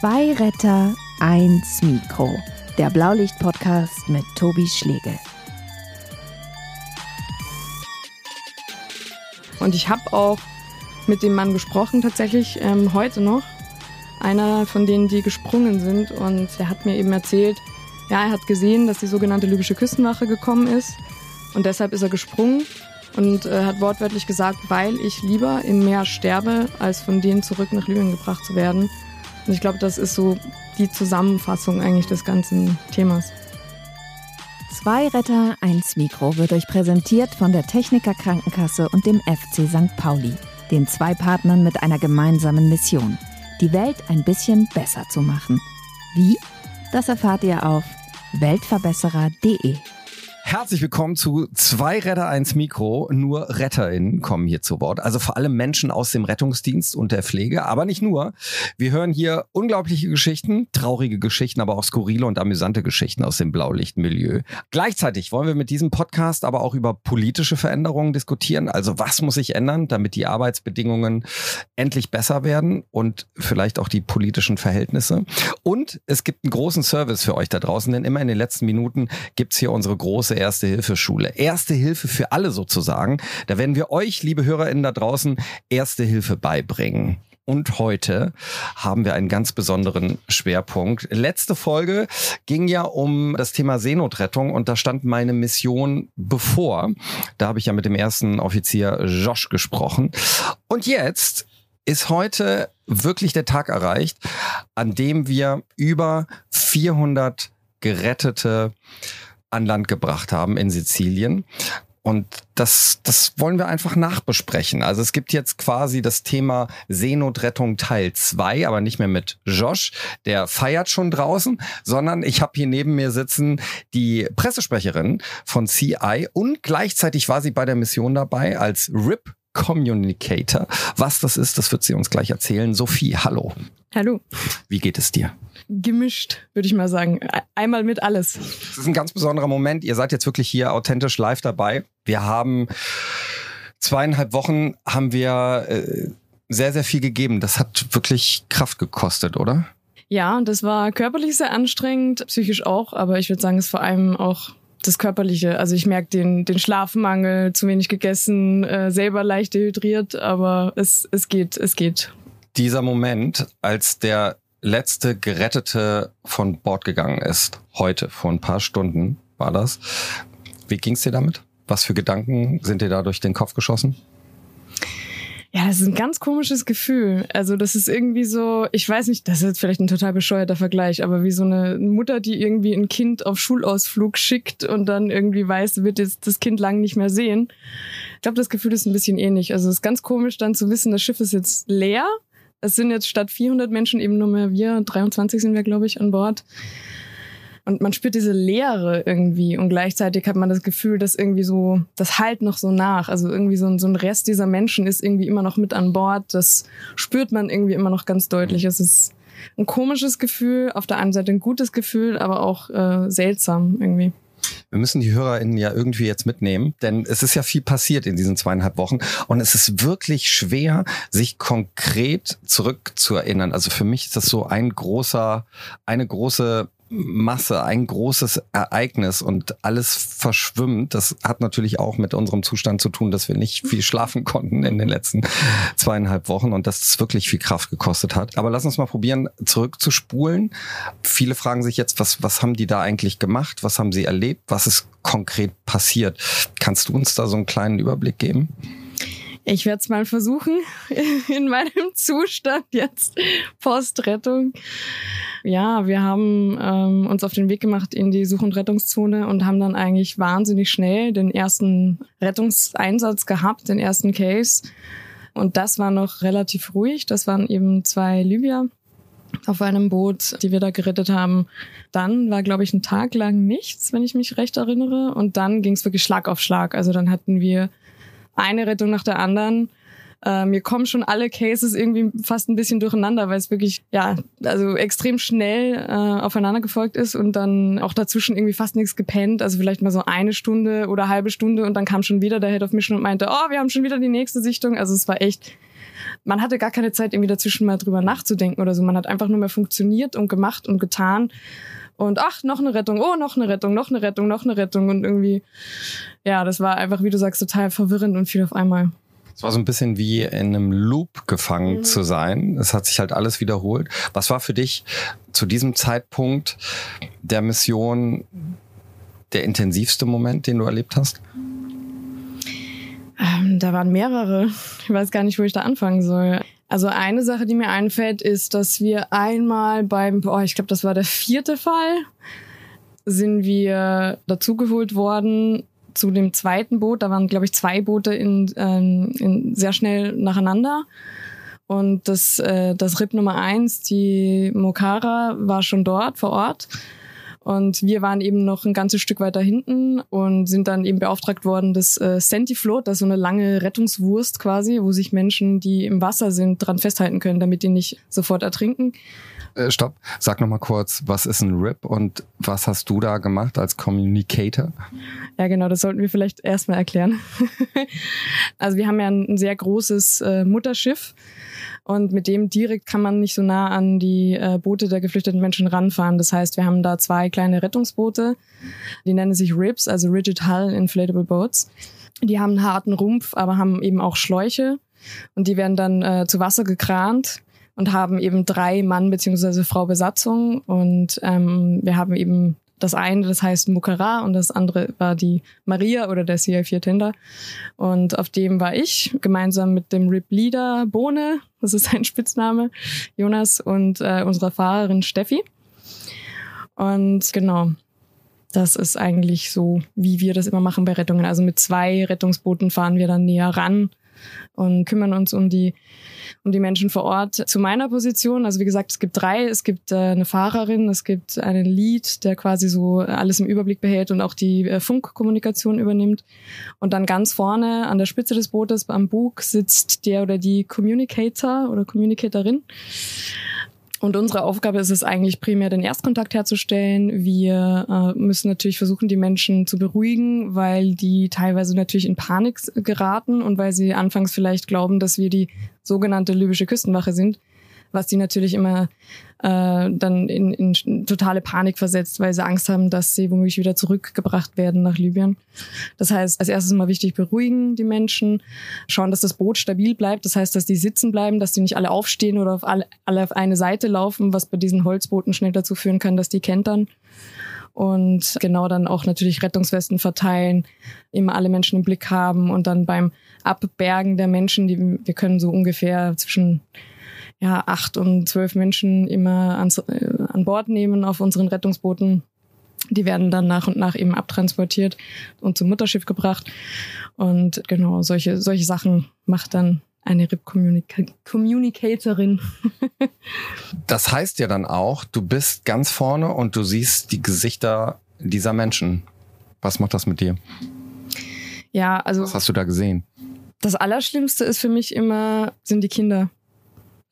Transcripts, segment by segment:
Zwei Retter, eins Mikro. Der Blaulicht-Podcast mit Tobi Schlegel. Und ich habe auch mit dem Mann gesprochen, tatsächlich ähm, heute noch. Einer von denen, die gesprungen sind. Und er hat mir eben erzählt, ja, er hat gesehen, dass die sogenannte libysche Küstenwache gekommen ist. Und deshalb ist er gesprungen und äh, hat wortwörtlich gesagt, weil ich lieber im Meer sterbe, als von denen zurück nach Libyen gebracht zu werden. Ich glaube, das ist so die Zusammenfassung eigentlich des ganzen Themas. Zwei Retter, eins Mikro wird euch präsentiert von der Techniker Krankenkasse und dem FC St. Pauli, den zwei Partnern mit einer gemeinsamen Mission, die Welt ein bisschen besser zu machen. Wie? Das erfahrt ihr auf weltverbesserer.de. Herzlich willkommen zu zwei Retter, eins Mikro. Nur RetterInnen kommen hier zu Wort. Also vor allem Menschen aus dem Rettungsdienst und der Pflege, aber nicht nur. Wir hören hier unglaubliche Geschichten, traurige Geschichten, aber auch skurrile und amüsante Geschichten aus dem Blaulichtmilieu. Gleichzeitig wollen wir mit diesem Podcast aber auch über politische Veränderungen diskutieren. Also was muss sich ändern, damit die Arbeitsbedingungen endlich besser werden und vielleicht auch die politischen Verhältnisse. Und es gibt einen großen Service für euch da draußen, denn immer in den letzten Minuten gibt's hier unsere große große Erste-Hilfe-Schule. Erste Hilfe für alle sozusagen. Da werden wir euch, liebe HörerInnen da draußen, Erste Hilfe beibringen. Und heute haben wir einen ganz besonderen Schwerpunkt. Letzte Folge ging ja um das Thema Seenotrettung und da stand meine Mission bevor. Da habe ich ja mit dem ersten Offizier Josh gesprochen. Und jetzt ist heute wirklich der Tag erreicht, an dem wir über 400 gerettete an Land gebracht haben in Sizilien. Und das, das wollen wir einfach nachbesprechen. Also es gibt jetzt quasi das Thema Seenotrettung Teil 2, aber nicht mehr mit Josh, der feiert schon draußen, sondern ich habe hier neben mir sitzen die Pressesprecherin von CI und gleichzeitig war sie bei der Mission dabei als RIP Communicator. Was das ist, das wird sie uns gleich erzählen. Sophie, hallo. Hallo. Wie geht es dir? Gemischt, würde ich mal sagen. Einmal mit alles. Das ist ein ganz besonderer Moment. Ihr seid jetzt wirklich hier authentisch live dabei. Wir haben zweieinhalb Wochen haben wir äh, sehr, sehr viel gegeben. Das hat wirklich Kraft gekostet, oder? Ja, das war körperlich sehr anstrengend, psychisch auch, aber ich würde sagen, es ist vor allem auch das Körperliche. Also ich merke den, den Schlafmangel, zu wenig gegessen, äh, selber leicht dehydriert, aber es, es geht, es geht. Dieser Moment, als der letzte Gerettete von Bord gegangen ist, heute, vor ein paar Stunden war das. Wie ging's dir damit? Was für Gedanken sind dir da durch den Kopf geschossen? Ja, das ist ein ganz komisches Gefühl. Also das ist irgendwie so, ich weiß nicht, das ist jetzt vielleicht ein total bescheuerter Vergleich, aber wie so eine Mutter, die irgendwie ein Kind auf Schulausflug schickt und dann irgendwie weiß, wird jetzt das Kind lang nicht mehr sehen. Ich glaube, das Gefühl ist ein bisschen ähnlich. Also es ist ganz komisch dann zu wissen, das Schiff ist jetzt leer. Es sind jetzt statt 400 Menschen eben nur mehr wir, 23 sind wir, glaube ich, an Bord. Und man spürt diese Leere irgendwie und gleichzeitig hat man das Gefühl, dass irgendwie so, das halt noch so nach. Also irgendwie so ein, so ein Rest dieser Menschen ist irgendwie immer noch mit an Bord. Das spürt man irgendwie immer noch ganz deutlich. Es ist ein komisches Gefühl, auf der einen Seite ein gutes Gefühl, aber auch äh, seltsam irgendwie. Wir müssen die HörerInnen ja irgendwie jetzt mitnehmen, denn es ist ja viel passiert in diesen zweieinhalb Wochen und es ist wirklich schwer, sich konkret zurückzuerinnern. Also für mich ist das so ein großer, eine große Masse, ein großes Ereignis und alles verschwimmt. Das hat natürlich auch mit unserem Zustand zu tun, dass wir nicht viel schlafen konnten in den letzten zweieinhalb Wochen und dass es wirklich viel Kraft gekostet hat. Aber lass uns mal probieren, zurückzuspulen. Viele fragen sich jetzt, was, was haben die da eigentlich gemacht? Was haben sie erlebt? Was ist konkret passiert? Kannst du uns da so einen kleinen Überblick geben? Ich werde es mal versuchen in meinem Zustand jetzt Postrettung. Ja, wir haben ähm, uns auf den Weg gemacht in die Such- und Rettungszone und haben dann eigentlich wahnsinnig schnell den ersten Rettungseinsatz gehabt, den ersten Case. Und das war noch relativ ruhig. Das waren eben zwei Libyer auf einem Boot, die wir da gerettet haben. Dann war, glaube ich, ein Tag lang nichts, wenn ich mich recht erinnere. Und dann ging es wirklich Schlag auf Schlag. Also dann hatten wir eine Rettung nach der anderen. Äh, mir kommen schon alle Cases irgendwie fast ein bisschen durcheinander, weil es wirklich, ja, also extrem schnell äh, aufeinander gefolgt ist und dann auch dazwischen irgendwie fast nichts gepennt. Also vielleicht mal so eine Stunde oder halbe Stunde und dann kam schon wieder der Head of Mission und meinte, oh, wir haben schon wieder die nächste Sichtung. Also es war echt man hatte gar keine Zeit, irgendwie dazwischen mal drüber nachzudenken oder so. Man hat einfach nur mehr funktioniert und gemacht und getan. Und ach, noch eine Rettung, oh, noch eine Rettung, noch eine Rettung, noch eine Rettung. Und irgendwie, ja, das war einfach, wie du sagst, total verwirrend und viel auf einmal. Es war so ein bisschen wie in einem Loop gefangen mhm. zu sein. Es hat sich halt alles wiederholt. Was war für dich zu diesem Zeitpunkt der Mission der intensivste Moment, den du erlebt hast? Ähm, da waren mehrere. Ich weiß gar nicht, wo ich da anfangen soll. Also eine Sache, die mir einfällt, ist, dass wir einmal beim, boah, ich glaube, das war der vierte Fall, sind wir dazugeholt worden zu dem zweiten Boot. Da waren, glaube ich, zwei Boote in, ähm, in sehr schnell nacheinander. Und das, äh, das RIP Nummer eins, die Mokara, war schon dort vor Ort. Und wir waren eben noch ein ganzes Stück weiter hinten und sind dann eben beauftragt worden, das äh, Sentifloat, das ist so eine lange Rettungswurst quasi, wo sich Menschen, die im Wasser sind, dran festhalten können, damit die nicht sofort ertrinken. Äh, stopp, sag noch mal kurz, was ist ein RIP und was hast du da gemacht als Communicator? Ja, genau, das sollten wir vielleicht erstmal erklären. also wir haben ja ein, ein sehr großes äh, Mutterschiff und mit dem direkt kann man nicht so nah an die äh, Boote der geflüchteten Menschen ranfahren. Das heißt, wir haben da zwei kleine Rettungsboote, die nennen sich RIPS, also Rigid Hull Inflatable Boats. Die haben einen harten Rumpf, aber haben eben auch Schläuche und die werden dann äh, zu Wasser gekrant und haben eben drei Mann beziehungsweise Frau Besatzung und ähm, wir haben eben das eine, das heißt Mukara und das andere war die Maria oder der CI4 Tender. Und auf dem war ich gemeinsam mit dem Rip Leader Bohne, das ist sein Spitzname, Jonas und äh, unserer Fahrerin Steffi. Und genau, das ist eigentlich so, wie wir das immer machen bei Rettungen. Also mit zwei Rettungsbooten fahren wir dann näher ran und kümmern uns um die um die Menschen vor Ort. Zu meiner Position, also wie gesagt, es gibt drei. Es gibt äh, eine Fahrerin, es gibt einen Lead, der quasi so alles im Überblick behält und auch die äh, Funkkommunikation übernimmt. Und dann ganz vorne an der Spitze des Bootes am Bug sitzt der oder die Communicator oder Communicatorin. Und unsere Aufgabe ist es eigentlich primär, den Erstkontakt herzustellen. Wir äh, müssen natürlich versuchen, die Menschen zu beruhigen, weil die teilweise natürlich in Panik geraten und weil sie anfangs vielleicht glauben, dass wir die sogenannte libysche Küstenwache sind was die natürlich immer äh, dann in, in totale Panik versetzt, weil sie Angst haben, dass sie womöglich wieder zurückgebracht werden nach Libyen. Das heißt, als erstes mal wichtig beruhigen die Menschen, schauen, dass das Boot stabil bleibt. Das heißt, dass die sitzen bleiben, dass die nicht alle aufstehen oder auf alle, alle auf eine Seite laufen, was bei diesen Holzbooten schnell dazu führen kann, dass die kentern und genau dann auch natürlich Rettungswesten verteilen, immer alle Menschen im Blick haben und dann beim Abbergen der Menschen, die wir können so ungefähr zwischen ja, acht und zwölf Menschen immer ans, äh, an Bord nehmen auf unseren Rettungsbooten. Die werden dann nach und nach eben abtransportiert und zum Mutterschiff gebracht. Und genau, solche, solche Sachen macht dann eine RIP-Communicatorin. das heißt ja dann auch, du bist ganz vorne und du siehst die Gesichter dieser Menschen. Was macht das mit dir? Ja, also. Was hast du da gesehen? Das Allerschlimmste ist für mich immer, sind die Kinder.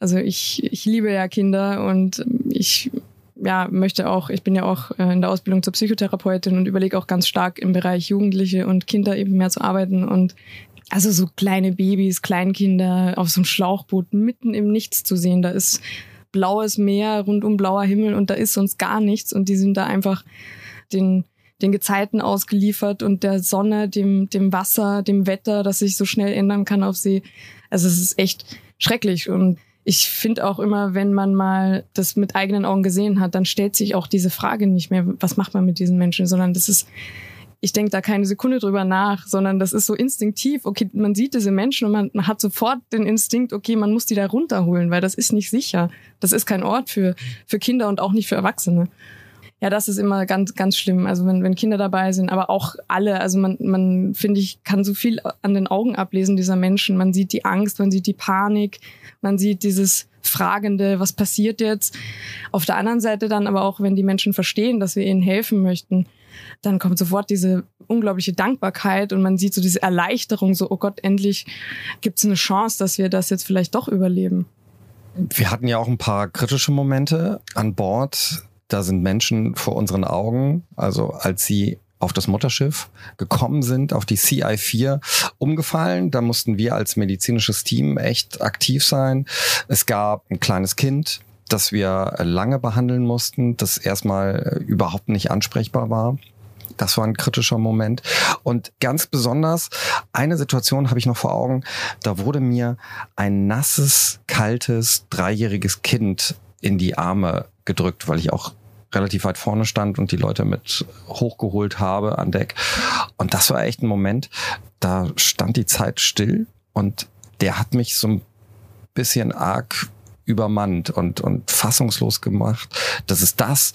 Also ich, ich liebe ja Kinder und ich ja, möchte auch, ich bin ja auch äh, in der Ausbildung zur Psychotherapeutin und überlege auch ganz stark im Bereich Jugendliche und Kinder eben mehr zu arbeiten. Und also so kleine Babys, Kleinkinder auf so einem Schlauchboot mitten im Nichts zu sehen, da ist blaues Meer, rundum blauer Himmel und da ist sonst gar nichts. Und die sind da einfach den den Gezeiten ausgeliefert und der Sonne, dem, dem Wasser, dem Wetter, das sich so schnell ändern kann auf See. Also es ist echt schrecklich. Und ich finde auch immer, wenn man mal das mit eigenen Augen gesehen hat, dann stellt sich auch diese Frage nicht mehr, was macht man mit diesen Menschen, sondern das ist, ich denke da keine Sekunde drüber nach, sondern das ist so instinktiv, okay, man sieht diese Menschen und man, man hat sofort den Instinkt, okay, man muss die da runterholen, weil das ist nicht sicher. Das ist kein Ort für, für Kinder und auch nicht für Erwachsene. Ja, das ist immer ganz, ganz schlimm. Also wenn, wenn Kinder dabei sind, aber auch alle. Also man, man finde ich, kann so viel an den Augen ablesen dieser Menschen. Man sieht die Angst, man sieht die Panik, man sieht dieses Fragende, was passiert jetzt. Auf der anderen Seite dann aber auch, wenn die Menschen verstehen, dass wir ihnen helfen möchten, dann kommt sofort diese unglaubliche Dankbarkeit und man sieht so diese Erleichterung, so, oh Gott, endlich gibt es eine Chance, dass wir das jetzt vielleicht doch überleben. Wir hatten ja auch ein paar kritische Momente an Bord da sind Menschen vor unseren Augen, also als sie auf das Mutterschiff gekommen sind, auf die CI4 umgefallen. Da mussten wir als medizinisches Team echt aktiv sein. Es gab ein kleines Kind, das wir lange behandeln mussten, das erstmal überhaupt nicht ansprechbar war. Das war ein kritischer Moment. Und ganz besonders, eine Situation habe ich noch vor Augen, da wurde mir ein nasses, kaltes, dreijähriges Kind in die Arme gedrückt, weil ich auch relativ weit vorne stand und die Leute mit hochgeholt habe an Deck. Und das war echt ein Moment, da stand die Zeit still und der hat mich so ein bisschen arg übermannt und, und fassungslos gemacht, dass es das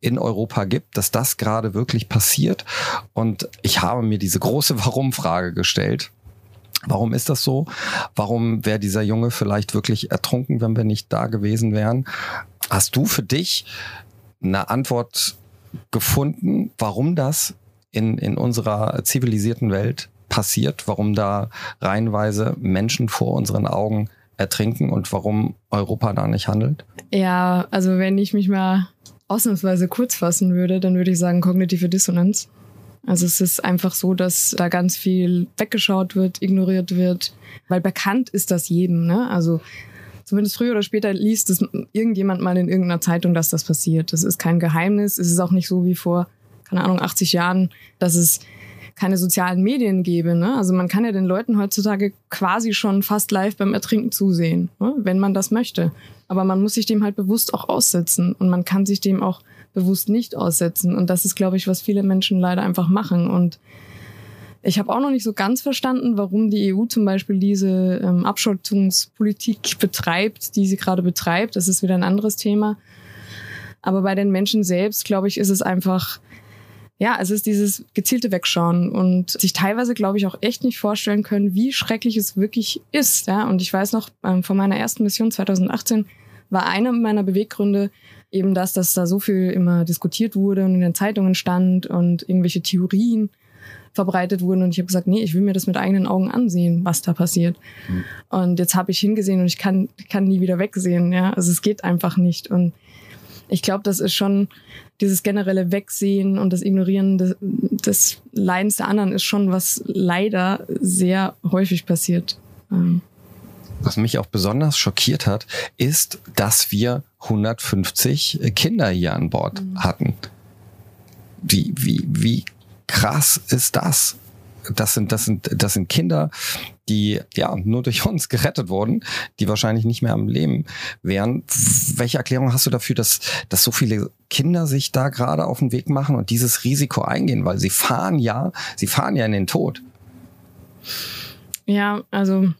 in Europa gibt, dass das gerade wirklich passiert. Und ich habe mir diese große Warum-Frage gestellt. Warum ist das so? Warum wäre dieser Junge vielleicht wirklich ertrunken, wenn wir nicht da gewesen wären? Hast du für dich eine Antwort gefunden, warum das in, in unserer zivilisierten Welt passiert, warum da reihenweise Menschen vor unseren Augen ertrinken und warum Europa da nicht handelt? Ja, also wenn ich mich mal ausnahmsweise kurz fassen würde, dann würde ich sagen kognitive Dissonanz. Also es ist einfach so, dass da ganz viel weggeschaut wird, ignoriert wird, weil bekannt ist das jedem. Ne? Also zumindest früher oder später liest es irgendjemand mal in irgendeiner Zeitung, dass das passiert. Das ist kein Geheimnis. Es ist auch nicht so wie vor, keine Ahnung, 80 Jahren, dass es keine sozialen Medien gäbe. Ne? Also man kann ja den Leuten heutzutage quasi schon fast live beim Ertrinken zusehen, ne? wenn man das möchte. Aber man muss sich dem halt bewusst auch aussetzen und man kann sich dem auch bewusst nicht aussetzen. Und das ist, glaube ich, was viele Menschen leider einfach machen. Und ich habe auch noch nicht so ganz verstanden, warum die EU zum Beispiel diese ähm, Abschottungspolitik betreibt, die sie gerade betreibt. Das ist wieder ein anderes Thema. Aber bei den Menschen selbst, glaube ich, ist es einfach ja, es ist dieses gezielte Wegschauen und sich teilweise, glaube ich, auch echt nicht vorstellen können, wie schrecklich es wirklich ist. Ja, und ich weiß noch, ähm, von meiner ersten Mission 2018 war einer meiner Beweggründe eben das, dass da so viel immer diskutiert wurde und in den Zeitungen stand und irgendwelche Theorien verbreitet wurden. Und ich habe gesagt, nee, ich will mir das mit eigenen Augen ansehen, was da passiert. Mhm. Und jetzt habe ich hingesehen und ich kann, kann nie wieder wegsehen. Ja, also es geht einfach nicht. Und ich glaube, das ist schon dieses generelle Wegsehen und das Ignorieren des, des Leidens der anderen ist schon was leider sehr häufig passiert. Ähm. Was mich auch besonders schockiert hat, ist, dass wir 150 Kinder hier an Bord mhm. hatten. Wie, wie, wie krass ist das? Das sind, das sind, das sind Kinder, die ja nur durch uns gerettet wurden, die wahrscheinlich nicht mehr am Leben wären. Welche Erklärung hast du dafür, dass, dass so viele Kinder sich da gerade auf den Weg machen und dieses Risiko eingehen? Weil sie fahren ja, sie fahren ja in den Tod. Ja, also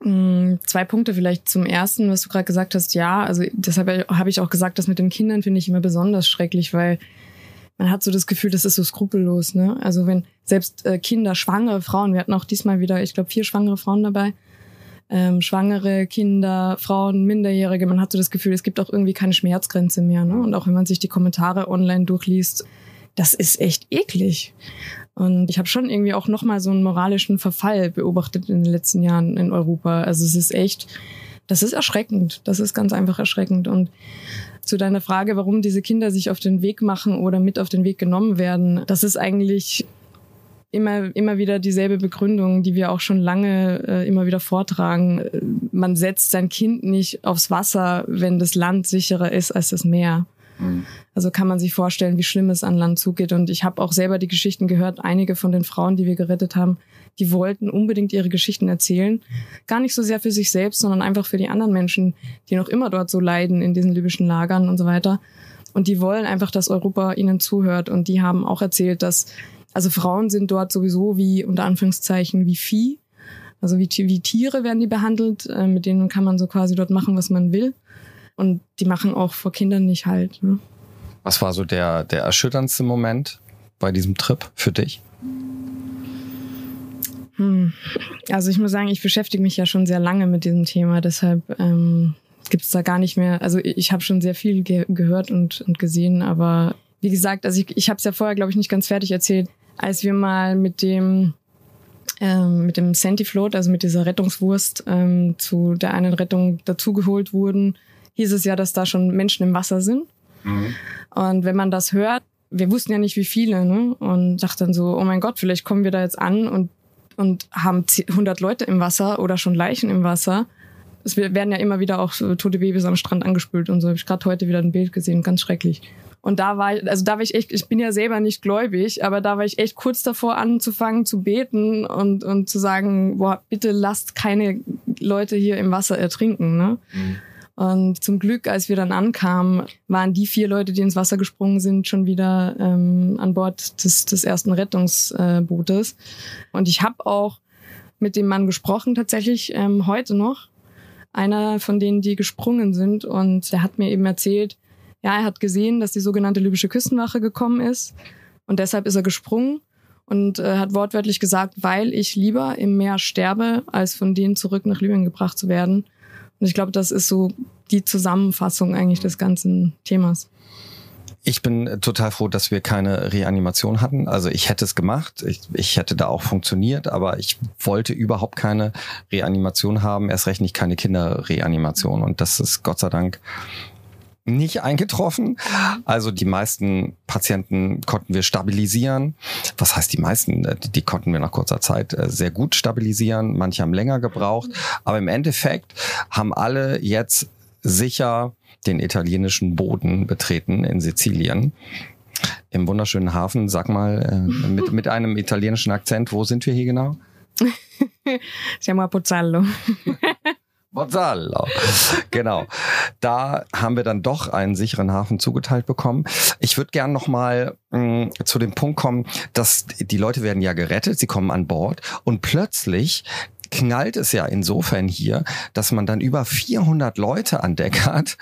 mm, Zwei Punkte vielleicht zum ersten, was du gerade gesagt hast. Ja, also deshalb habe ich auch gesagt, das mit den Kindern finde ich immer besonders schrecklich, weil man hat so das Gefühl, das ist so skrupellos. Ne? Also wenn selbst äh, Kinder, schwangere Frauen, wir hatten auch diesmal wieder, ich glaube, vier schwangere Frauen dabei, ähm, schwangere Kinder, Frauen, Minderjährige, man hat so das Gefühl, es gibt auch irgendwie keine Schmerzgrenze mehr. Ne? Und auch wenn man sich die Kommentare online durchliest, das ist echt eklig. Und ich habe schon irgendwie auch nochmal so einen moralischen Verfall beobachtet in den letzten Jahren in Europa. Also es ist echt, das ist erschreckend. Das ist ganz einfach erschreckend. Und zu deiner Frage, warum diese Kinder sich auf den Weg machen oder mit auf den Weg genommen werden, das ist eigentlich immer, immer wieder dieselbe Begründung, die wir auch schon lange äh, immer wieder vortragen. Man setzt sein Kind nicht aufs Wasser, wenn das Land sicherer ist als das Meer. Mhm. Also kann man sich vorstellen, wie schlimm es an Land zugeht. Und ich habe auch selber die Geschichten gehört, einige von den Frauen, die wir gerettet haben, die wollten unbedingt ihre Geschichten erzählen. Gar nicht so sehr für sich selbst, sondern einfach für die anderen Menschen, die noch immer dort so leiden in diesen libyschen Lagern und so weiter. Und die wollen einfach, dass Europa ihnen zuhört. Und die haben auch erzählt, dass, also Frauen sind dort sowieso wie, unter Anführungszeichen, wie Vieh. Also wie, wie Tiere werden die behandelt. Äh, mit denen kann man so quasi dort machen, was man will. Und die machen auch vor Kindern nicht halt. Ne? Was war so der, der erschütterndste Moment bei diesem Trip für dich? Hm. Also ich muss sagen, ich beschäftige mich ja schon sehr lange mit diesem Thema, deshalb ähm, gibt es da gar nicht mehr. Also ich habe schon sehr viel ge gehört und, und gesehen, aber wie gesagt, also ich, ich habe es ja vorher, glaube ich, nicht ganz fertig erzählt, als wir mal mit dem ähm, mit dem Sentifloat, also mit dieser Rettungswurst ähm, zu der einen Rettung dazugeholt wurden, hieß es ja, dass da schon Menschen im Wasser sind. Mhm. Und wenn man das hört, wir wussten ja nicht, wie viele, ne? Und dachte dann so, oh mein Gott, vielleicht kommen wir da jetzt an und, und haben 100 Leute im Wasser oder schon Leichen im Wasser. Es werden ja immer wieder auch so tote Babys am Strand angespült und so. Habe ich gerade heute wieder ein Bild gesehen, ganz schrecklich. Und da war ich, also da war ich echt, ich bin ja selber nicht gläubig, aber da war ich echt kurz davor anzufangen zu beten und, und zu sagen, boah, bitte lasst keine Leute hier im Wasser ertrinken, ne? Mhm. Und zum Glück, als wir dann ankamen, waren die vier Leute, die ins Wasser gesprungen sind, schon wieder ähm, an Bord des, des ersten Rettungsbootes. Und ich habe auch mit dem Mann gesprochen, tatsächlich ähm, heute noch. Einer von denen, die gesprungen sind. Und der hat mir eben erzählt, ja, er hat gesehen, dass die sogenannte libysche Küstenwache gekommen ist. Und deshalb ist er gesprungen und äh, hat wortwörtlich gesagt, weil ich lieber im Meer sterbe, als von denen zurück nach Libyen gebracht zu werden. Und ich glaube, das ist so die Zusammenfassung eigentlich des ganzen Themas. Ich bin total froh, dass wir keine Reanimation hatten. Also ich hätte es gemacht, ich, ich hätte da auch funktioniert, aber ich wollte überhaupt keine Reanimation haben, erst recht nicht keine Kinderreanimation. Und das ist Gott sei Dank nicht eingetroffen. Also die meisten Patienten konnten wir stabilisieren. Was heißt die meisten? Die konnten wir nach kurzer Zeit äh, sehr gut stabilisieren. Manche haben länger gebraucht. Aber im Endeffekt haben alle jetzt sicher den italienischen Boden betreten in Sizilien. Im wunderschönen Hafen, sag mal, äh, mit, mit einem italienischen Akzent, wo sind wir hier genau? Siamo a Pozzallo. Bozzallo. Genau. Da haben wir dann doch einen sicheren Hafen zugeteilt bekommen. Ich würde gern noch mal mh, mm, zu dem Punkt kommen, dass die Leute werden ja gerettet, sie kommen an Bord und plötzlich knallt es ja insofern hier, dass man dann über 400 Leute an Deck hat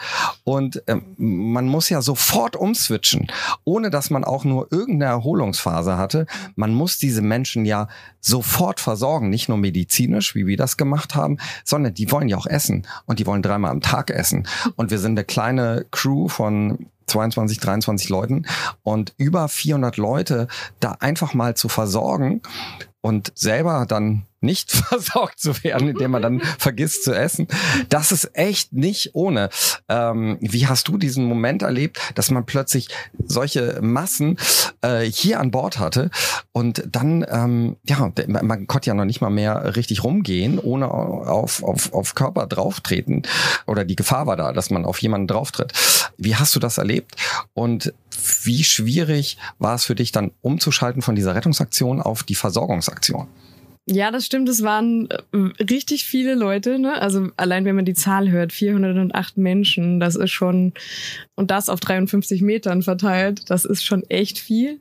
und ähm, man muss ja sofort umswitchen, ohne dass man auch nur irgendeine Erholungsphase hatte. Man muss diese Menschen ja sofort versorgen, nicht nur medizinisch, wie wir das gemacht haben, sondern die wollen ja auch essen und die wollen dreimal am Tag essen. Und wir sind eine kleine Crew von 22, 23 Leuten und über 400 Leute da einfach mal zu versorgen und selber dann nicht versorgt zu werden, indem man dann vergisst zu essen. Das ist echt nicht ohne. Ähm, wie hast du diesen Moment erlebt, dass man plötzlich solche Massen äh, hier an Bord hatte und dann, ähm, ja, man konnte ja noch nicht mal mehr richtig rumgehen, ohne auf, auf, auf Körper drauftreten oder die Gefahr war da, dass man auf jemanden drauftritt. Wie hast du das erlebt und wie schwierig war es für dich dann umzuschalten von dieser Rettungsaktion auf die Versorgungsaktion? Ja, das stimmt. Es waren äh, richtig viele Leute. Ne? Also allein wenn man die Zahl hört, 408 Menschen, das ist schon, und das auf 53 Metern verteilt, das ist schon echt viel.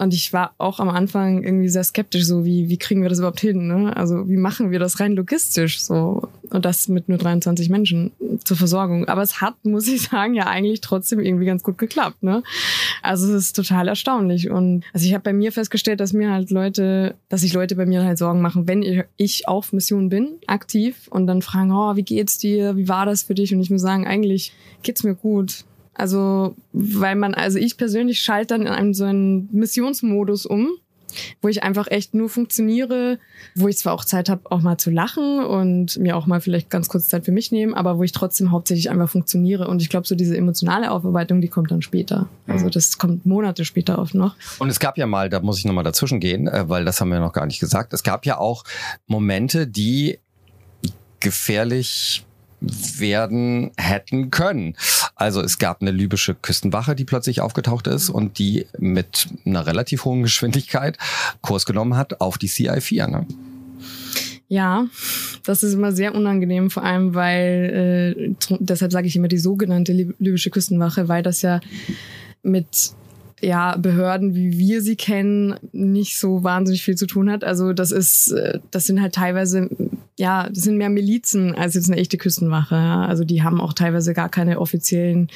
Und ich war auch am Anfang irgendwie sehr skeptisch, so wie, wie kriegen wir das überhaupt hin? Ne? Also wie machen wir das rein logistisch so? Und das mit nur 23 Menschen zur Versorgung. Aber es hat, muss ich sagen, ja eigentlich trotzdem irgendwie ganz gut geklappt. Ne? Also es ist total erstaunlich. Und also ich habe bei mir festgestellt, dass mir halt Leute, dass sich Leute bei mir halt Sorgen machen, wenn ich auf Mission bin, aktiv, und dann fragen, oh, wie geht's dir? Wie war das für dich? Und ich muss sagen, eigentlich geht's mir gut. Also, weil man, also ich persönlich schalte dann in einem so einen Missionsmodus um, wo ich einfach echt nur funktioniere, wo ich zwar auch Zeit habe, auch mal zu lachen und mir auch mal vielleicht ganz kurz Zeit für mich nehmen, aber wo ich trotzdem hauptsächlich einfach funktioniere. Und ich glaube, so diese emotionale Aufarbeitung, die kommt dann später. Also mhm. das kommt Monate später oft noch. Und es gab ja mal, da muss ich nochmal dazwischen gehen, äh, weil das haben wir noch gar nicht gesagt, es gab ja auch Momente, die gefährlich werden hätten können. Also es gab eine libysche Küstenwache, die plötzlich aufgetaucht ist und die mit einer relativ hohen Geschwindigkeit Kurs genommen hat auf die CI4. Ne? Ja, das ist immer sehr unangenehm, vor allem weil, äh, deshalb sage ich immer die sogenannte libysche Küstenwache, weil das ja mit ja, Behörden, wie wir sie kennen, nicht so wahnsinnig viel zu tun hat. Also das ist, äh, das sind halt teilweise ja, das sind mehr Milizen als jetzt eine echte Küstenwache. Ja. Also die haben auch teilweise gar keine offiziellen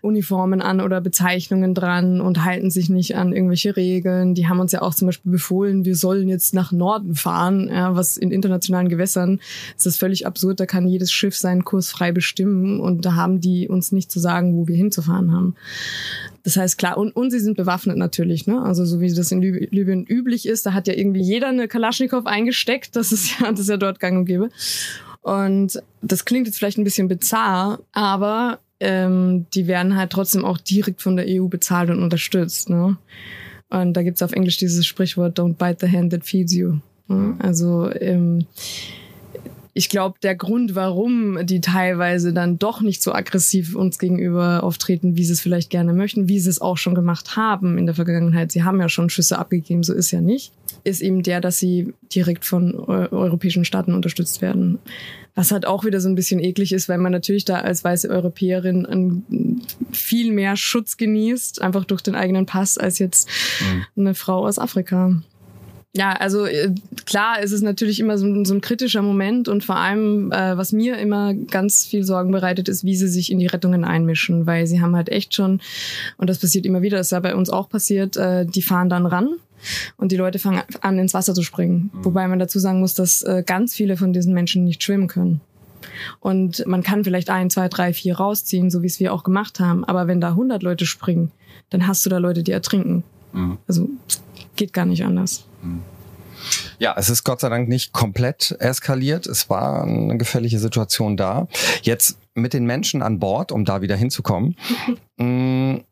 Uniformen an oder Bezeichnungen dran und halten sich nicht an irgendwelche Regeln. Die haben uns ja auch zum Beispiel befohlen, wir sollen jetzt nach Norden fahren, ja, was in internationalen Gewässern ist das völlig absurd. Da kann jedes Schiff seinen Kurs frei bestimmen und da haben die uns nicht zu sagen, wo wir hinzufahren haben. Das heißt, klar, und, und sie sind bewaffnet natürlich, ne? Also so wie das in Libyen üblich ist, da hat ja irgendwie jeder eine Kalaschnikow eingesteckt. Das ist ja, das ist ja dort gang und gäbe. Und das klingt jetzt vielleicht ein bisschen bizarr, aber ähm, die werden halt trotzdem auch direkt von der EU bezahlt und unterstützt. Ne? Und da gibt's auf Englisch dieses Sprichwort, don't bite the hand that feeds you. Ne? Also ähm, ich glaube, der Grund, warum die teilweise dann doch nicht so aggressiv uns gegenüber auftreten, wie sie es vielleicht gerne möchten, wie sie es auch schon gemacht haben in der Vergangenheit, sie haben ja schon Schüsse abgegeben, so ist ja nicht, ist eben der, dass sie direkt von europäischen Staaten unterstützt werden. Was halt auch wieder so ein bisschen eklig ist, weil man natürlich da als weiße Europäerin viel mehr Schutz genießt, einfach durch den eigenen Pass, als jetzt mhm. eine Frau aus Afrika. Ja, also äh, klar, es ist natürlich immer so ein, so ein kritischer Moment und vor allem, äh, was mir immer ganz viel Sorgen bereitet, ist, wie sie sich in die Rettungen einmischen, weil sie haben halt echt schon, und das passiert immer wieder, das ist ja bei uns auch passiert, äh, die fahren dann ran und die Leute fangen an, ins Wasser zu springen. Mhm. Wobei man dazu sagen muss, dass äh, ganz viele von diesen Menschen nicht schwimmen können. Und man kann vielleicht ein, zwei, drei, vier rausziehen, so wie es wir auch gemacht haben. Aber wenn da 100 Leute springen, dann hast du da Leute, die ertrinken. Mhm. Also geht gar nicht anders. Ja, es ist Gott sei Dank nicht komplett eskaliert. Es war eine gefährliche Situation da. Jetzt mit den Menschen an Bord, um da wieder hinzukommen.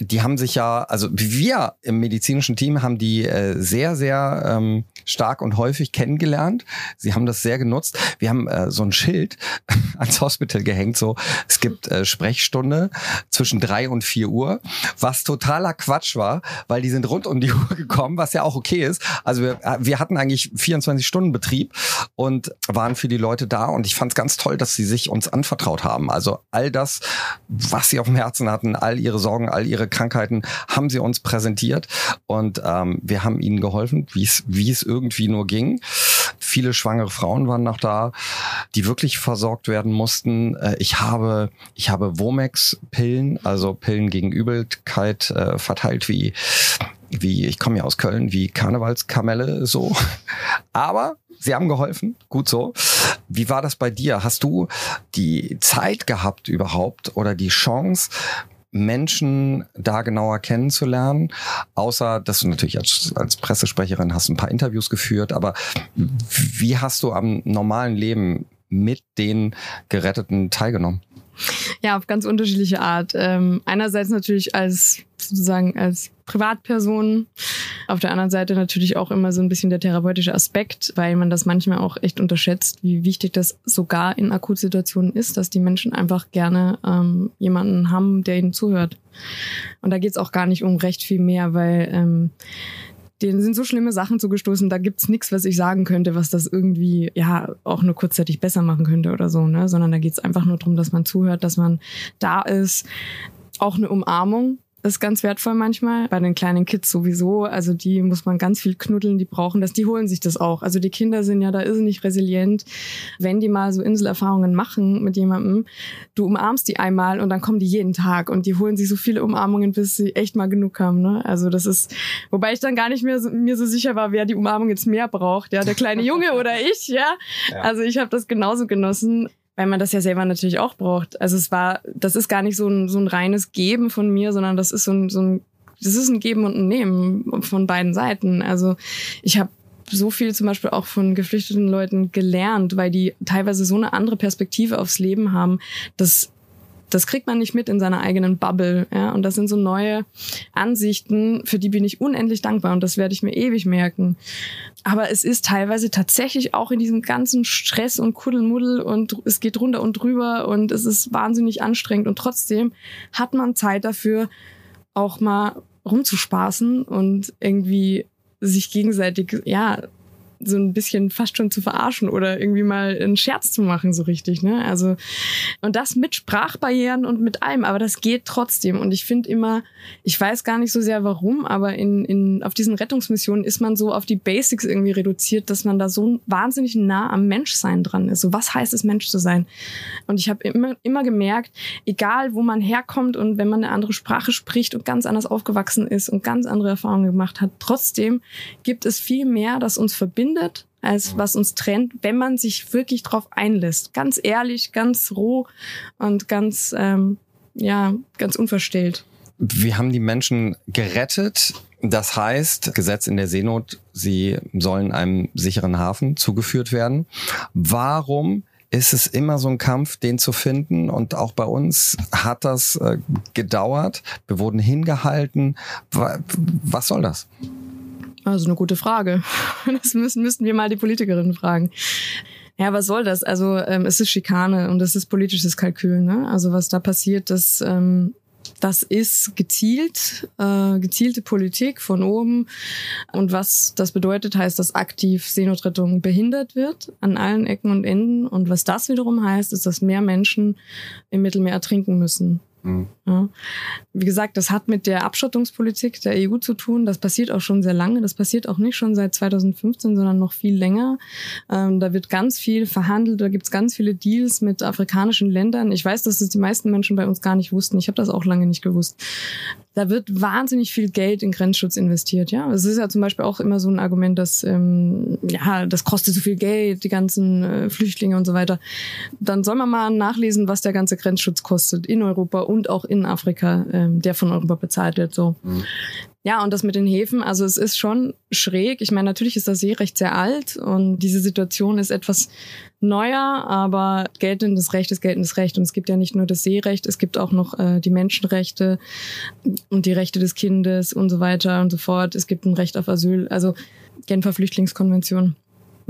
Die haben sich ja, also wir im medizinischen Team haben die äh, sehr, sehr ähm, stark und häufig kennengelernt. Sie haben das sehr genutzt. Wir haben äh, so ein Schild ans Hospital gehängt, so es gibt äh, Sprechstunde zwischen drei und vier Uhr, was totaler Quatsch war, weil die sind rund um die Uhr gekommen, was ja auch okay ist. Also wir, äh, wir hatten eigentlich 24 Stunden Betrieb und waren für die Leute da und ich fand es ganz toll, dass sie sich uns anvertraut haben. Also all das, was sie auf dem Herzen hatten, all ihre Sorgen, all ihre Krankheiten haben sie uns präsentiert und ähm, wir haben ihnen geholfen, wie es wie es irgendwie nur ging. Viele schwangere Frauen waren noch da, die wirklich versorgt werden mussten. Äh, ich habe ich habe Womex-Pillen, also Pillen gegen Übelkeit äh, verteilt wie wie ich komme ja aus Köln, wie Karnevalskamelle so. Aber sie haben geholfen, gut so. Wie war das bei dir? Hast du die Zeit gehabt überhaupt oder die Chance, Menschen da genauer kennenzulernen, außer dass du natürlich als, als Pressesprecherin hast ein paar Interviews geführt, aber wie hast du am normalen Leben mit den Geretteten teilgenommen? Ja, auf ganz unterschiedliche Art. Ähm, einerseits natürlich als sozusagen als Privatperson. Auf der anderen Seite natürlich auch immer so ein bisschen der therapeutische Aspekt, weil man das manchmal auch echt unterschätzt, wie wichtig das sogar in Akutsituationen ist, dass die Menschen einfach gerne ähm, jemanden haben, der ihnen zuhört. Und da geht's auch gar nicht um recht viel mehr, weil ähm, denen sind so schlimme Sachen zugestoßen, da gibt's nichts, was ich sagen könnte, was das irgendwie ja auch nur kurzzeitig besser machen könnte oder so, ne? Sondern da geht's einfach nur darum, dass man zuhört, dass man da ist. Auch eine Umarmung, ist ganz wertvoll manchmal. Bei den kleinen Kids sowieso. Also die muss man ganz viel knuddeln, die brauchen das, die holen sich das auch. Also die Kinder sind ja da irrsinnig resilient. Wenn die mal so Inselerfahrungen machen mit jemandem, du umarmst die einmal und dann kommen die jeden Tag und die holen sich so viele Umarmungen, bis sie echt mal genug haben. Ne? Also das ist, wobei ich dann gar nicht mehr so, mir so sicher war, wer die Umarmung jetzt mehr braucht. Ja, der kleine Junge oder ich, ja. ja. Also ich habe das genauso genossen weil man das ja selber natürlich auch braucht. Also es war, das ist gar nicht so ein, so ein reines Geben von mir, sondern das ist so ein, so ein, das ist ein Geben und ein Nehmen von beiden Seiten. Also ich habe so viel zum Beispiel auch von geflüchteten Leuten gelernt, weil die teilweise so eine andere Perspektive aufs Leben haben, dass das kriegt man nicht mit in seiner eigenen Bubble. Ja? Und das sind so neue Ansichten, für die bin ich unendlich dankbar und das werde ich mir ewig merken. Aber es ist teilweise tatsächlich auch in diesem ganzen Stress und Kuddelmuddel und es geht runter und drüber und es ist wahnsinnig anstrengend und trotzdem hat man Zeit dafür, auch mal rumzuspaßen und irgendwie sich gegenseitig, ja, so ein bisschen fast schon zu verarschen oder irgendwie mal einen Scherz zu machen, so richtig, ne? Also, und das mit Sprachbarrieren und mit allem, aber das geht trotzdem. Und ich finde immer, ich weiß gar nicht so sehr warum, aber in, in, auf diesen Rettungsmissionen ist man so auf die Basics irgendwie reduziert, dass man da so wahnsinnig nah am Menschsein dran ist. So, was heißt es, Mensch zu sein? Und ich habe immer, immer gemerkt, egal wo man herkommt und wenn man eine andere Sprache spricht und ganz anders aufgewachsen ist und ganz andere Erfahrungen gemacht hat, trotzdem gibt es viel mehr, das uns verbindet verbindet, als mhm. was uns trennt, wenn man sich wirklich drauf einlässt. Ganz ehrlich, ganz roh und ganz, ähm, ja, ganz unverstellt. Wir haben die Menschen gerettet. Das heißt, Gesetz in der Seenot, sie sollen einem sicheren Hafen zugeführt werden. Warum ist es immer so ein Kampf, den zu finden. Und auch bei uns hat das äh, gedauert. Wir wurden hingehalten. Was soll das? Also eine gute Frage. Das müssen, müssten wir mal die Politikerinnen fragen. Ja, was soll das? Also ähm, es ist Schikane und es ist politisches Kalkül. Ne? Also was da passiert, das ähm, das ist gezielt, äh, gezielte Politik von oben. Und was das bedeutet, heißt, dass aktiv Seenotrettung behindert wird an allen Ecken und Enden. Und was das wiederum heißt, ist, dass mehr Menschen im Mittelmeer ertrinken müssen. Mhm. Ja. Wie gesagt, das hat mit der Abschottungspolitik der EU zu tun. Das passiert auch schon sehr lange. Das passiert auch nicht schon seit 2015, sondern noch viel länger. Ähm, da wird ganz viel verhandelt. Da gibt's ganz viele Deals mit afrikanischen Ländern. Ich weiß, dass das die meisten Menschen bei uns gar nicht wussten. Ich habe das auch lange nicht gewusst da wird wahnsinnig viel Geld in Grenzschutz investiert. Ja, es ist ja zum Beispiel auch immer so ein Argument, dass ähm, ja, das kostet so viel Geld, die ganzen äh, Flüchtlinge und so weiter. Dann soll man mal nachlesen, was der ganze Grenzschutz kostet in Europa und auch in Afrika, ähm, der von Europa bezahlt wird. So. Mhm. Ja, und das mit den Häfen, also es ist schon schräg. Ich meine, natürlich ist das Seerecht sehr alt und diese Situation ist etwas neuer, aber geltendes Recht ist geltendes Recht. Und es gibt ja nicht nur das Seerecht, es gibt auch noch äh, die Menschenrechte und die Rechte des Kindes und so weiter und so fort. Es gibt ein Recht auf Asyl, also Genfer Flüchtlingskonvention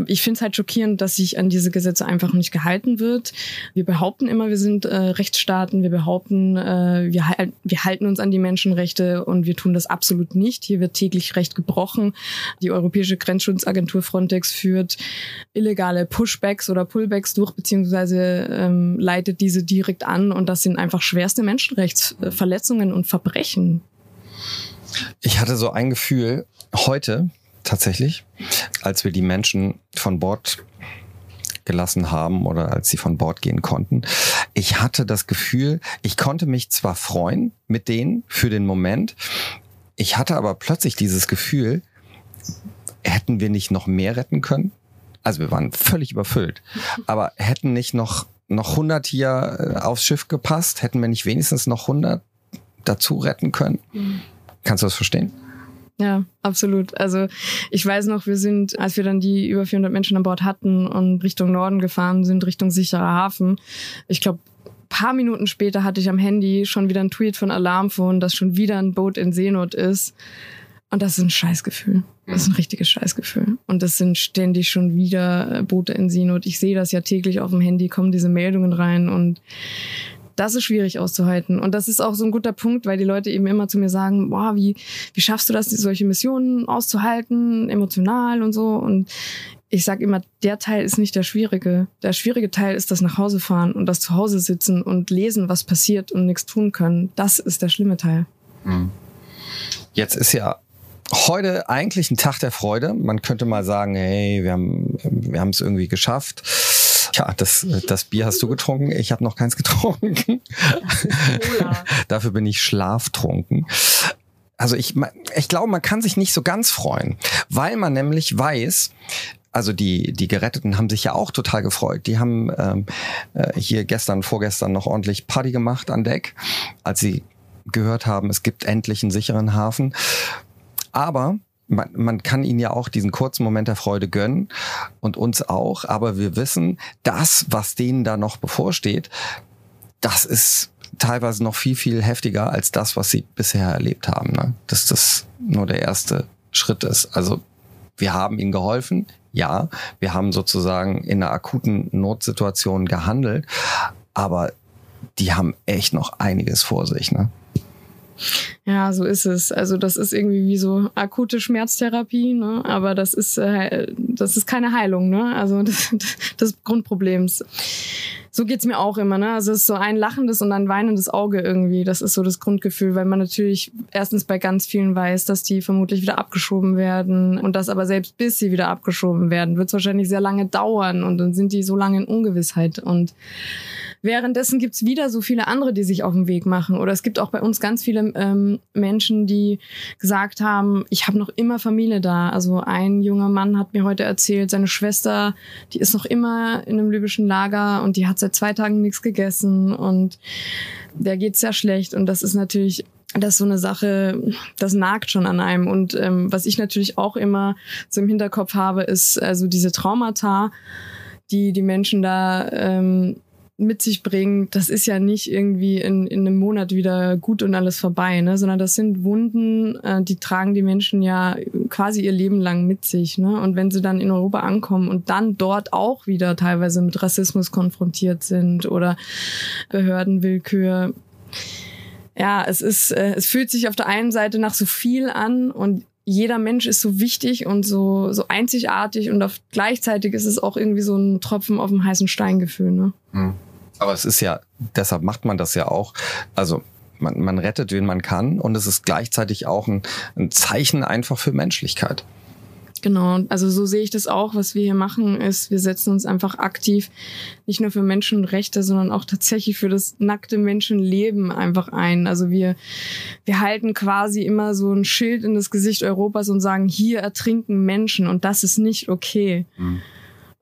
ich finde es halt schockierend, dass sich an diese Gesetze einfach nicht gehalten wird. Wir behaupten immer, wir sind äh, Rechtsstaaten, wir behaupten, äh, wir, wir halten uns an die Menschenrechte und wir tun das absolut nicht. Hier wird täglich Recht gebrochen. Die Europäische Grenzschutzagentur Frontex führt illegale Pushbacks oder Pullbacks durch, beziehungsweise ähm, leitet diese direkt an und das sind einfach schwerste Menschenrechtsverletzungen und Verbrechen. Ich hatte so ein Gefühl heute, tatsächlich, als wir die Menschen von Bord gelassen haben oder als sie von Bord gehen konnten. Ich hatte das Gefühl, ich konnte mich zwar freuen mit denen für den Moment, ich hatte aber plötzlich dieses Gefühl, hätten wir nicht noch mehr retten können? Also wir waren völlig überfüllt, aber hätten nicht noch noch 100 hier äh, aufs Schiff gepasst, hätten wir nicht wenigstens noch 100 dazu retten können? Mhm. Kannst du das verstehen? Ja, absolut. Also ich weiß noch, wir sind, als wir dann die über 400 Menschen an Bord hatten und Richtung Norden gefahren sind, Richtung sicherer Hafen. Ich glaube, paar Minuten später hatte ich am Handy schon wieder ein Tweet von Alarmphone, dass schon wieder ein Boot in Seenot ist. Und das ist ein Scheißgefühl. Das ist ein richtiges Scheißgefühl. Und das sind ständig schon wieder Boote in Seenot. Ich sehe das ja täglich auf dem Handy, kommen diese Meldungen rein und das ist schwierig auszuhalten. Und das ist auch so ein guter Punkt, weil die Leute eben immer zu mir sagen, boah, wie, wie schaffst du das, solche Missionen auszuhalten, emotional und so. Und ich sage immer, der Teil ist nicht der schwierige. Der schwierige Teil ist das nach Hause fahren und das zu Hause sitzen und lesen, was passiert und nichts tun können. Das ist der schlimme Teil. Hm. Jetzt ist ja heute eigentlich ein Tag der Freude. Man könnte mal sagen, hey, wir haben wir haben es irgendwie geschafft. Ja, das, das Bier hast du getrunken. Ich habe noch keins getrunken. Dafür bin ich schlaftrunken. Also ich, ich glaube, man kann sich nicht so ganz freuen, weil man nämlich weiß, also die, die Geretteten haben sich ja auch total gefreut. Die haben ähm, äh, hier gestern, vorgestern noch ordentlich Party gemacht an Deck, als sie gehört haben, es gibt endlich einen sicheren Hafen. Aber man, man kann ihnen ja auch diesen kurzen Moment der Freude gönnen und uns auch, aber wir wissen, das, was denen da noch bevorsteht, das ist teilweise noch viel, viel heftiger als das, was sie bisher erlebt haben. Ne? Dass das nur der erste Schritt ist. Also wir haben ihnen geholfen, ja, wir haben sozusagen in einer akuten Notsituation gehandelt, aber die haben echt noch einiges vor sich. Ne? Ja, so ist es. Also das ist irgendwie wie so akute Schmerztherapie, ne? aber das ist, äh, das ist keine Heilung, ne? also das, des Grundproblems. So geht's mir auch immer. Ne? Also es ist so ein lachendes und ein weinendes Auge irgendwie. Das ist so das Grundgefühl, weil man natürlich erstens bei ganz vielen weiß, dass die vermutlich wieder abgeschoben werden und das aber selbst bis sie wieder abgeschoben werden, wird es wahrscheinlich sehr lange dauern und dann sind die so lange in Ungewissheit und Währenddessen gibt's wieder so viele andere, die sich auf den Weg machen. Oder es gibt auch bei uns ganz viele ähm, Menschen, die gesagt haben, ich habe noch immer Familie da. Also ein junger Mann hat mir heute erzählt, seine Schwester, die ist noch immer in einem libyschen Lager und die hat seit zwei Tagen nichts gegessen und der geht sehr schlecht. Und das ist natürlich das ist so eine Sache, das nagt schon an einem. Und ähm, was ich natürlich auch immer so im Hinterkopf habe, ist also diese Traumata, die die Menschen da ähm, mit sich bringen, das ist ja nicht irgendwie in, in einem Monat wieder gut und alles vorbei, ne? sondern das sind Wunden, äh, die tragen die Menschen ja quasi ihr Leben lang mit sich. Ne? Und wenn sie dann in Europa ankommen und dann dort auch wieder teilweise mit Rassismus konfrontiert sind oder Behördenwillkür, ja, es ist, äh, es fühlt sich auf der einen Seite nach so viel an und jeder Mensch ist so wichtig und so, so einzigartig und auf, gleichzeitig ist es auch irgendwie so ein Tropfen auf dem heißen Steingefühl. Ne? Hm. Aber es ist ja, deshalb macht man das ja auch. Also man, man rettet, wen man kann und es ist gleichzeitig auch ein, ein Zeichen einfach für Menschlichkeit. Genau, also so sehe ich das auch. Was wir hier machen, ist, wir setzen uns einfach aktiv nicht nur für Menschenrechte, sondern auch tatsächlich für das nackte Menschenleben einfach ein. Also wir, wir halten quasi immer so ein Schild in das Gesicht Europas und sagen, hier ertrinken Menschen und das ist nicht okay. Mhm.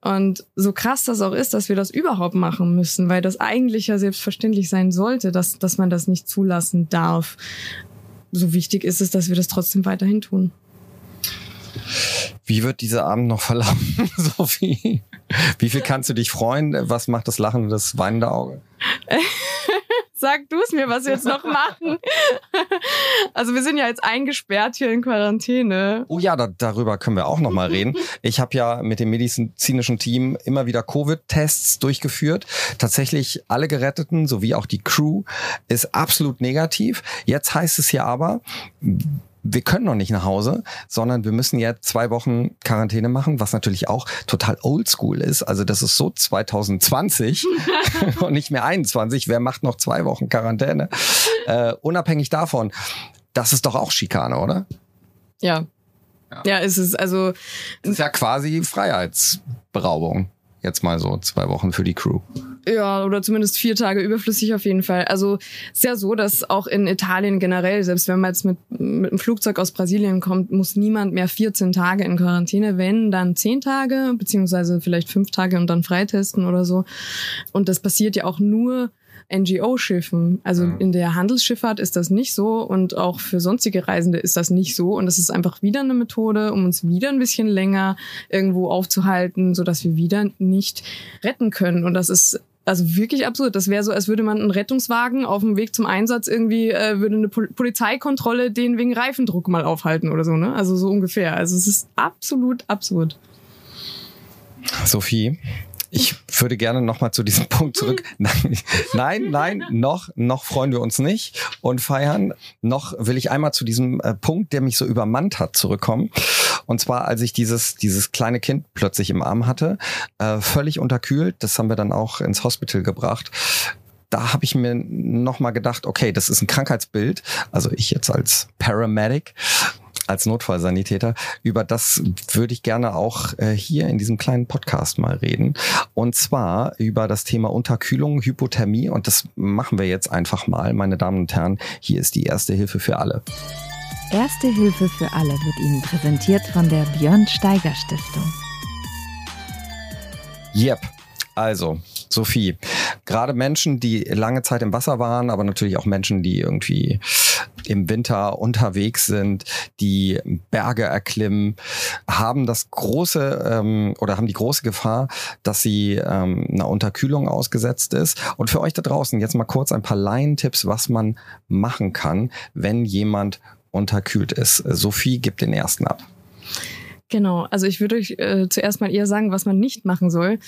Und so krass das auch ist, dass wir das überhaupt machen müssen, weil das eigentlich ja selbstverständlich sein sollte, dass, dass man das nicht zulassen darf. So wichtig ist es, dass wir das trotzdem weiterhin tun. Wie wird dieser Abend noch verlaufen, Sophie? Wie viel kannst du dich freuen? Was macht das lachende, das weinende Auge? Sag du es mir, was wir jetzt noch machen. Also wir sind ja jetzt eingesperrt hier in Quarantäne. Oh ja, da, darüber können wir auch noch mal reden. Ich habe ja mit dem medizinischen Team immer wieder Covid-Tests durchgeführt. Tatsächlich alle Geretteten sowie auch die Crew ist absolut negativ. Jetzt heißt es ja aber, wir können noch nicht nach Hause, sondern wir müssen jetzt zwei Wochen Quarantäne machen, was natürlich auch total oldschool ist. Also das ist so 2020 und nicht mehr 21. Wer macht noch zwei Wochen Quarantäne? Äh, unabhängig davon, das ist doch auch Schikane, oder? Ja. Ja, ja ist es also. Es ist ja quasi Freiheitsberaubung. Jetzt mal so zwei Wochen für die Crew. Ja, oder zumindest vier Tage überflüssig auf jeden Fall. Also ist ja so, dass auch in Italien generell, selbst wenn man jetzt mit, mit einem Flugzeug aus Brasilien kommt, muss niemand mehr 14 Tage in Quarantäne, wenn dann 10 Tage, beziehungsweise vielleicht fünf Tage und dann freitesten oder so. Und das passiert ja auch nur NGO-Schiffen. Also mhm. in der Handelsschifffahrt ist das nicht so und auch für sonstige Reisende ist das nicht so. Und das ist einfach wieder eine Methode, um uns wieder ein bisschen länger irgendwo aufzuhalten, sodass wir wieder nicht retten können. Und das ist also wirklich absurd. Das wäre so, als würde man einen Rettungswagen auf dem Weg zum Einsatz irgendwie, äh, würde eine Pol Polizeikontrolle den wegen Reifendruck mal aufhalten oder so, ne? Also so ungefähr. Also es ist absolut absurd. Sophie, ich würde gerne nochmal zu diesem Punkt zurück. Nein, nein, nein, noch, noch freuen wir uns nicht und feiern. Noch will ich einmal zu diesem äh, Punkt, der mich so übermannt hat, zurückkommen. Und zwar, als ich dieses, dieses kleine Kind plötzlich im Arm hatte, äh, völlig unterkühlt. Das haben wir dann auch ins Hospital gebracht da habe ich mir nochmal gedacht, okay, das ist ein Krankheitsbild. Also ich jetzt als Paramedic als Notfallsanitäter. Über das würde ich gerne auch äh, hier in diesem kleinen Podcast mal reden. Und zwar über das Thema Unterkühlung, Hypothermie. Und das machen wir jetzt einfach mal, meine Damen und Herren. Hier ist die erste Hilfe für alle. Erste Hilfe für alle wird Ihnen präsentiert von der Björn Steiger Stiftung. Yep. Also, Sophie, gerade Menschen, die lange Zeit im Wasser waren, aber natürlich auch Menschen, die irgendwie im Winter unterwegs sind, die Berge erklimmen, haben das große ähm, oder haben die große Gefahr, dass sie ähm, einer Unterkühlung ausgesetzt ist. Und für euch da draußen jetzt mal kurz ein paar Laientipps, was man machen kann, wenn jemand unterkühlt ist. Sophie gibt den ersten ab. Genau, also ich würde euch äh, zuerst mal eher sagen, was man nicht machen soll.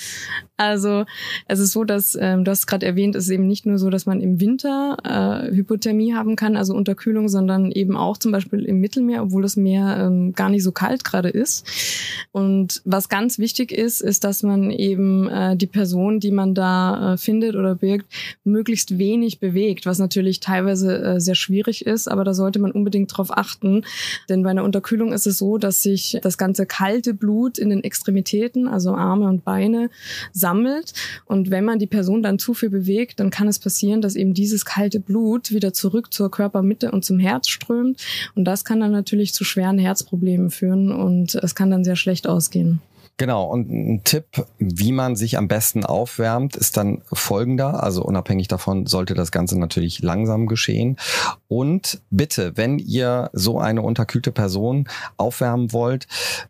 Also es ist so, dass, ähm, du hast gerade erwähnt, es ist eben nicht nur so, dass man im Winter äh, Hypothermie haben kann, also Unterkühlung, sondern eben auch zum Beispiel im Mittelmeer, obwohl das Meer ähm, gar nicht so kalt gerade ist. Und was ganz wichtig ist, ist, dass man eben äh, die Person, die man da äh, findet oder birgt, möglichst wenig bewegt, was natürlich teilweise äh, sehr schwierig ist, aber da sollte man unbedingt drauf achten. Denn bei einer Unterkühlung ist es so, dass sich das ganze kalte Blut in den Extremitäten, also Arme und Beine, sammelt. Und wenn man die Person dann zu viel bewegt, dann kann es passieren, dass eben dieses kalte Blut wieder zurück zur Körpermitte und zum Herz strömt. Und das kann dann natürlich zu schweren Herzproblemen führen und es kann dann sehr schlecht ausgehen. Genau, und ein Tipp, wie man sich am besten aufwärmt, ist dann folgender. Also unabhängig davon sollte das Ganze natürlich langsam geschehen. Und bitte, wenn ihr so eine unterkühlte Person aufwärmen wollt,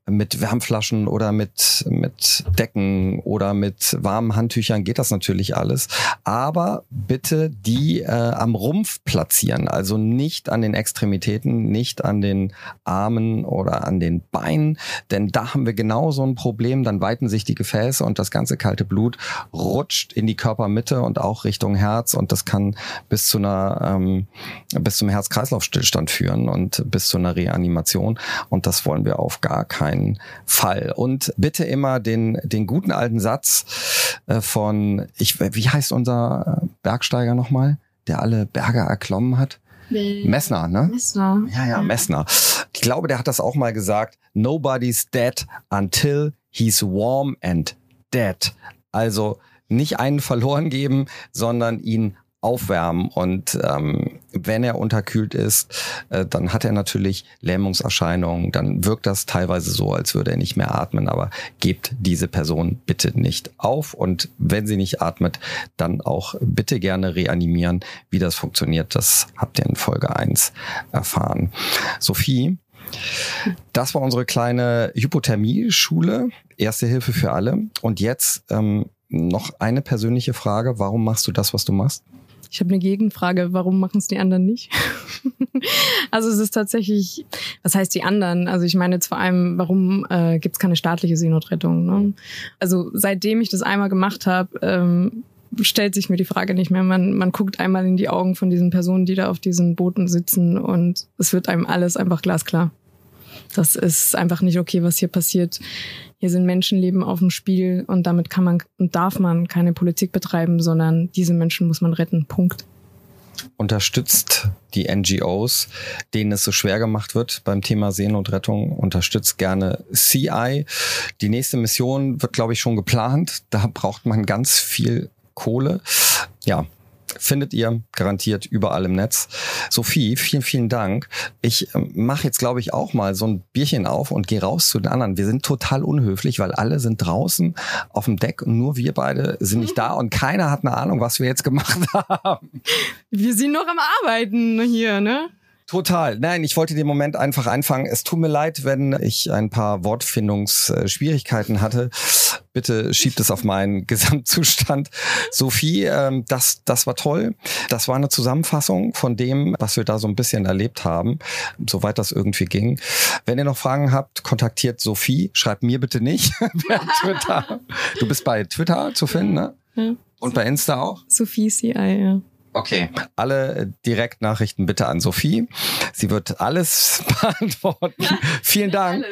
mit Wärmflaschen oder mit, mit Decken oder mit warmen Handtüchern geht das natürlich alles. Aber bitte die äh, am Rumpf platzieren, also nicht an den Extremitäten, nicht an den Armen oder an den Beinen, denn da haben wir genau so ein Problem Problem, dann weiten sich die Gefäße und das ganze kalte Blut rutscht in die Körpermitte und auch Richtung Herz und das kann bis zu einer ähm, bis zum Herz-Kreislauf-Stillstand führen und bis zu einer Reanimation und das wollen wir auf gar keinen Fall. Und bitte immer den den guten alten Satz äh, von ich wie heißt unser Bergsteiger nochmal, der alle Berge erklommen hat? Messner, ne? Messner. Ja, ja, Messner. Ich glaube, der hat das auch mal gesagt. Nobody's dead until he's warm and dead. Also nicht einen verloren geben, sondern ihn aufwärmen. Und ähm, wenn er unterkühlt ist, äh, dann hat er natürlich Lähmungserscheinungen. Dann wirkt das teilweise so, als würde er nicht mehr atmen. Aber gebt diese Person bitte nicht auf. Und wenn sie nicht atmet, dann auch bitte gerne reanimieren. Wie das funktioniert, das habt ihr in Folge 1 erfahren. Sophie, das war unsere kleine Hypothermie-Schule. Erste Hilfe für alle. Und jetzt ähm, noch eine persönliche Frage. Warum machst du das, was du machst? Ich habe eine Gegenfrage, warum machen es die anderen nicht? also es ist tatsächlich, was heißt die anderen? Also ich meine jetzt vor allem, warum äh, gibt es keine staatliche Seenotrettung? Ne? Also seitdem ich das einmal gemacht habe, ähm, stellt sich mir die Frage nicht mehr. Man, man guckt einmal in die Augen von diesen Personen, die da auf diesen Booten sitzen und es wird einem alles einfach glasklar. Das ist einfach nicht okay, was hier passiert. Hier sind Menschenleben auf dem Spiel und damit kann man und darf man keine Politik betreiben, sondern diese Menschen muss man retten. Punkt. Unterstützt die NGOs, denen es so schwer gemacht wird beim Thema Seenotrettung. Unterstützt gerne CI. Die nächste Mission wird, glaube ich, schon geplant. Da braucht man ganz viel Kohle. Ja, findet ihr garantiert überall im Netz. Sophie, vielen, vielen Dank. Ich ähm, mache jetzt, glaube ich, auch mal so ein Bierchen auf und gehe raus zu den anderen. Wir sind total unhöflich, weil alle sind draußen auf dem Deck und nur wir beide sind nicht da und keiner hat eine Ahnung, was wir jetzt gemacht haben. Wir sind noch am Arbeiten hier, ne? Total. Nein, ich wollte den Moment einfach einfangen. Es tut mir leid, wenn ich ein paar Wortfindungsschwierigkeiten hatte. Bitte schiebt es auf meinen Gesamtzustand. Sophie, ähm, das, das war toll. Das war eine Zusammenfassung von dem, was wir da so ein bisschen erlebt haben, soweit das irgendwie ging. Wenn ihr noch Fragen habt, kontaktiert Sophie. Schreibt mir bitte nicht per Twitter. Du bist bei Twitter zu finden, ne? Ja. Und bei Insta auch? Sophie CI, ja. Okay, alle Direktnachrichten bitte an Sophie. Sie wird alles beantworten. Vielen Dank.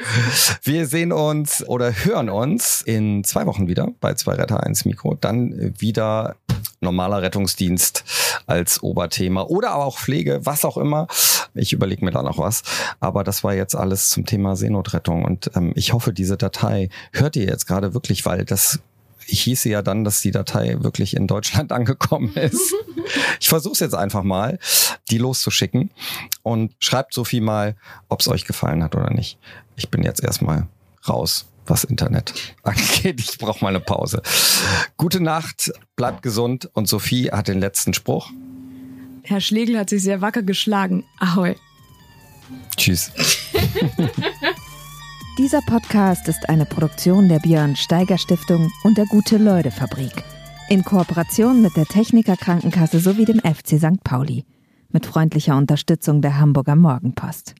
Wir sehen uns oder hören uns in zwei Wochen wieder bei zwei Retter 1 Mikro. Dann wieder normaler Rettungsdienst als Oberthema oder aber auch Pflege, was auch immer. Ich überlege mir da noch was. Aber das war jetzt alles zum Thema Seenotrettung und ähm, ich hoffe, diese Datei hört ihr jetzt gerade wirklich, weil das hieße ja dann, dass die Datei wirklich in Deutschland angekommen ist. ich versuche es jetzt einfach mal, die loszuschicken und schreibt Sophie mal, ob es euch gefallen hat oder nicht. Ich bin jetzt erstmal raus, was Internet angeht. Ich brauche mal eine Pause. Gute Nacht, bleibt gesund und Sophie hat den letzten Spruch. Herr Schlegel hat sich sehr wacker geschlagen. Ahoi. Tschüss. Dieser Podcast ist eine Produktion der Björn Steiger Stiftung und der Gute-Leute Fabrik. In Kooperation mit der Techniker Krankenkasse sowie dem FC St. Pauli. Mit freundlicher Unterstützung der Hamburger Morgenpost.